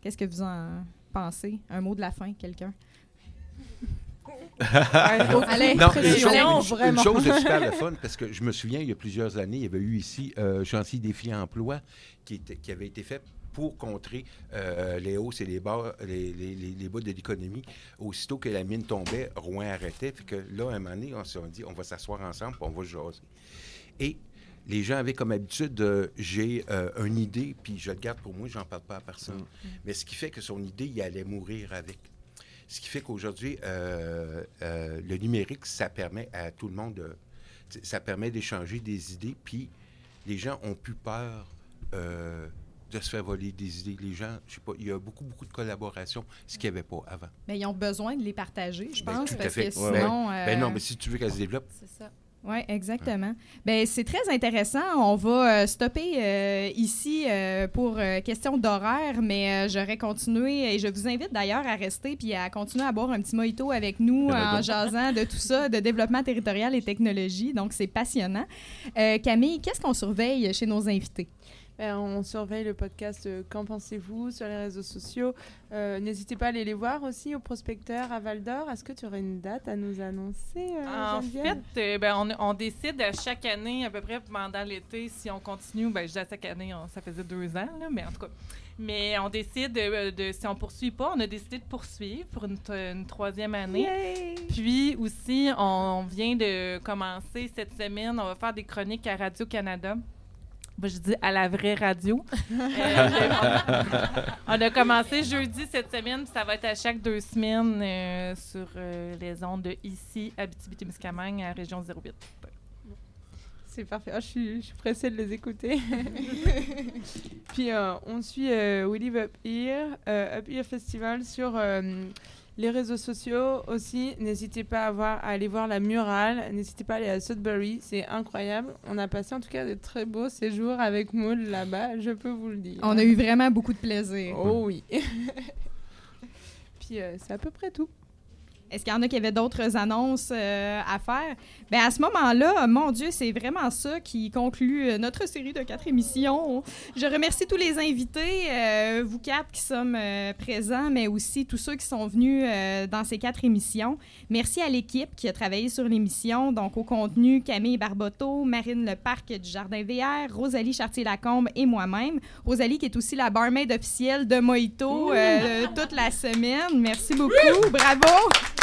Qu'est-ce que vous en pensez? Un mot de la fin, quelqu'un? Allez, Non, une chose, une- une, chose de super le fun, parce que je me souviens, il y a plusieurs années, il y avait eu ici euh, Chantier Défi Emploi qui, était- qui avait été fait pour contrer euh, les hausses et les bas, les, les, bas de l'économie. Aussitôt que la mine tombait, Rouen arrêtait. Fait que là, à un moment donné, on s'est dit, on va s'asseoir ensemble, puis on va jaser. Et les gens avaient comme habitude, de, j'ai euh, une idée, puis je le garde pour moi, j'en parle pas à personne. Mais ce qui fait que son idée, il allait mourir avec. Ce qui fait qu'aujourd'hui, euh, euh, le numérique, ça permet à tout le monde de. Ça permet d'échanger des idées, puis les gens ont plus peur de se faire voler des idées. Les gens, je sais pas, il y a beaucoup, beaucoup de collaboration, ce qu'il n'y avait pas avant. Mais ils ont besoin de les partager, je Ben, pense, tout à parce fait. que Ouais, ouais. sinon... Ben non, euh, mais si tu veux qu'elle se développe, C'est ça. Oui, exactement. Ben, c'est très intéressant. On va euh, stopper euh, ici euh, pour euh, question d'horaire, mais euh, j'aurais continué et je vous invite d'ailleurs à rester puis à continuer à boire un petit mojito avec nous en jasant de tout ça, de développement territorial et technologie. Donc, c'est passionnant. Euh, Camille, qu'est-ce qu'on surveille chez nos invités? Ben, on surveille le podcast euh, Qu'en pensez-vous sur les réseaux sociaux. Euh, N'hésitez pas à aller les voir aussi au prospecteur à Val d'Or. Est-ce que tu aurais une date à nous annoncer euh, En fait, ben, on, on décide à chaque année, à peu près pendant l'été, si on continue. Ben, je dis à chaque année, on- ça faisait deux ans, là, mais en tout cas. Mais on décide de, si on poursuit pas, on a décidé de poursuivre pour une, troisième année. Yay! Puis aussi, on vient de commencer cette semaine, on va faire des chroniques à Radio-Canada. Moi, je dis à la vraie radio. Euh, on, a commencé jeudi cette semaine, puis ça va être à chaque deux semaines euh, sur euh, les ondes de ici, Abitibi-Témiscamingue, à Région 08. C'est parfait. Ah, je, suis, je suis pressée de les écouter. Puis euh, on suit euh, We Live Up Here, euh, Up Here Festival sur euh, les réseaux sociaux aussi. N'hésitez pas à, voir, à aller voir la murale. N'hésitez pas à aller à Sudbury. C'est incroyable. On a passé en tout cas de très beaux séjours avec Maud là-bas, je peux vous le dire. On a eu vraiment beaucoup de plaisir. Oh oui. Puis euh, c'est à peu près tout. Est-ce qu'il y en a qui avaient d'autres annonces euh, à faire? Bien, à ce moment-là, mon Dieu, c'est vraiment ça qui conclut euh, notre série de quatre émissions. Je remercie tous les invités, euh, vous quatre qui sommes euh, présents, mais aussi tous ceux qui sont venus dans ces quatre émissions. Merci à l'équipe qui a travaillé sur l'émission, donc au contenu, Camille Barboteau, Marine Leparc du Jardin VR, Rosalie Chartier-Lacombe et moi-même. Rosalie qui est aussi la barmaid officielle de Mojito toute la semaine. Merci beaucoup. Bravo!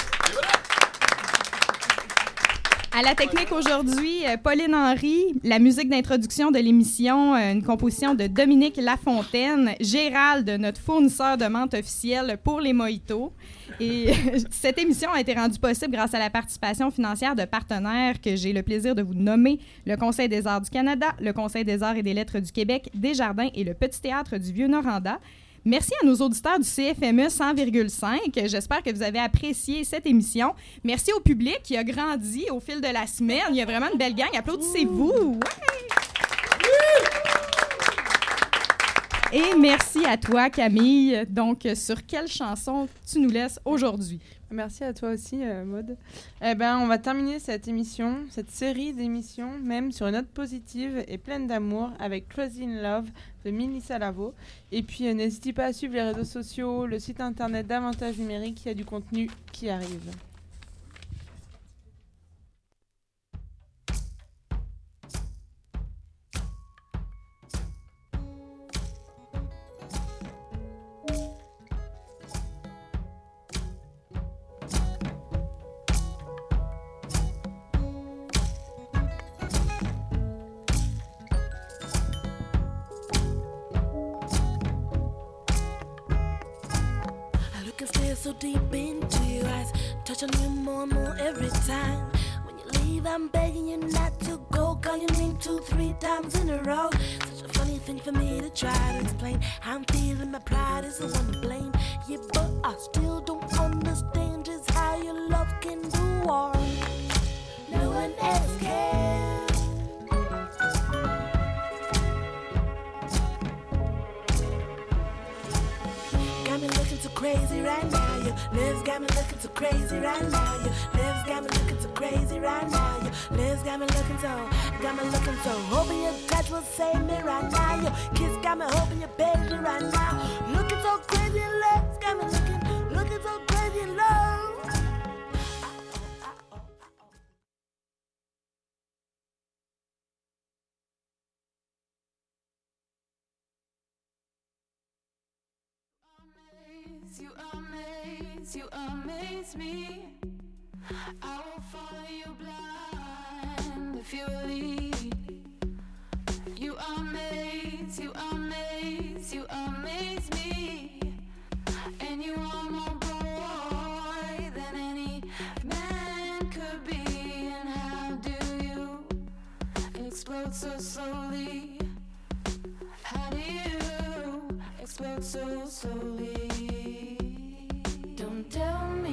À la technique aujourd'hui, euh, Pauline Henry, la musique d'introduction de l'émission, euh, une composition de Dominique Lafontaine, Gérald, notre fournisseur de menthe officiel pour les mojitos. Et cette émission a été rendue possible grâce à la participation financière de partenaires que j'ai le plaisir de vous nommer le Conseil des arts du Canada, le Conseil des arts et des lettres du Québec, Desjardins et le Petit Théâtre du Vieux-Noranda. Merci à nos auditeurs du CFME 100,5. J'espère que vous avez apprécié cette émission. Merci au public qui a grandi au fil de la semaine. Il y a vraiment une belle gang. Applaudissez-vous. Et merci à toi, Camille. Donc, sur quelle chanson tu nous laisses aujourd'hui? Merci à toi aussi, euh, Maude. Eh ben, on va terminer cette émission, cette série d'émissions, même sur une note positive et pleine d'amour, avec Crazy in Love de Melissa Lavo. Et puis, euh, n'hésitez pas à suivre les réseaux sociaux, le site internet d'Avantage Numérique, il y a du contenu qui arrive. Time. When you leave, I'm begging you not to go. Call your name two, three times in a row. Such a funny thing for me to try to explain. I'm feeling my pride is the one to blame. Yeah, but I still don't understand just how your love can do all. No one else can. Crazy right now. Your lips got me looking so crazy right now. Your lips got me looking so crazy right now. Your lips got me looking so, got me looking so. Hoping your touch will save me right now. Your kiss got me hoping you page me right now. Looking so crazy, lips got me looking, looking so crazy you amaze, you amaze me. I will follow you blind if you lead. You amaze, you amaze, you amaze me. And you are more boy than any man could be. And how do you explode so slowly? How do you explode so slowly? tell me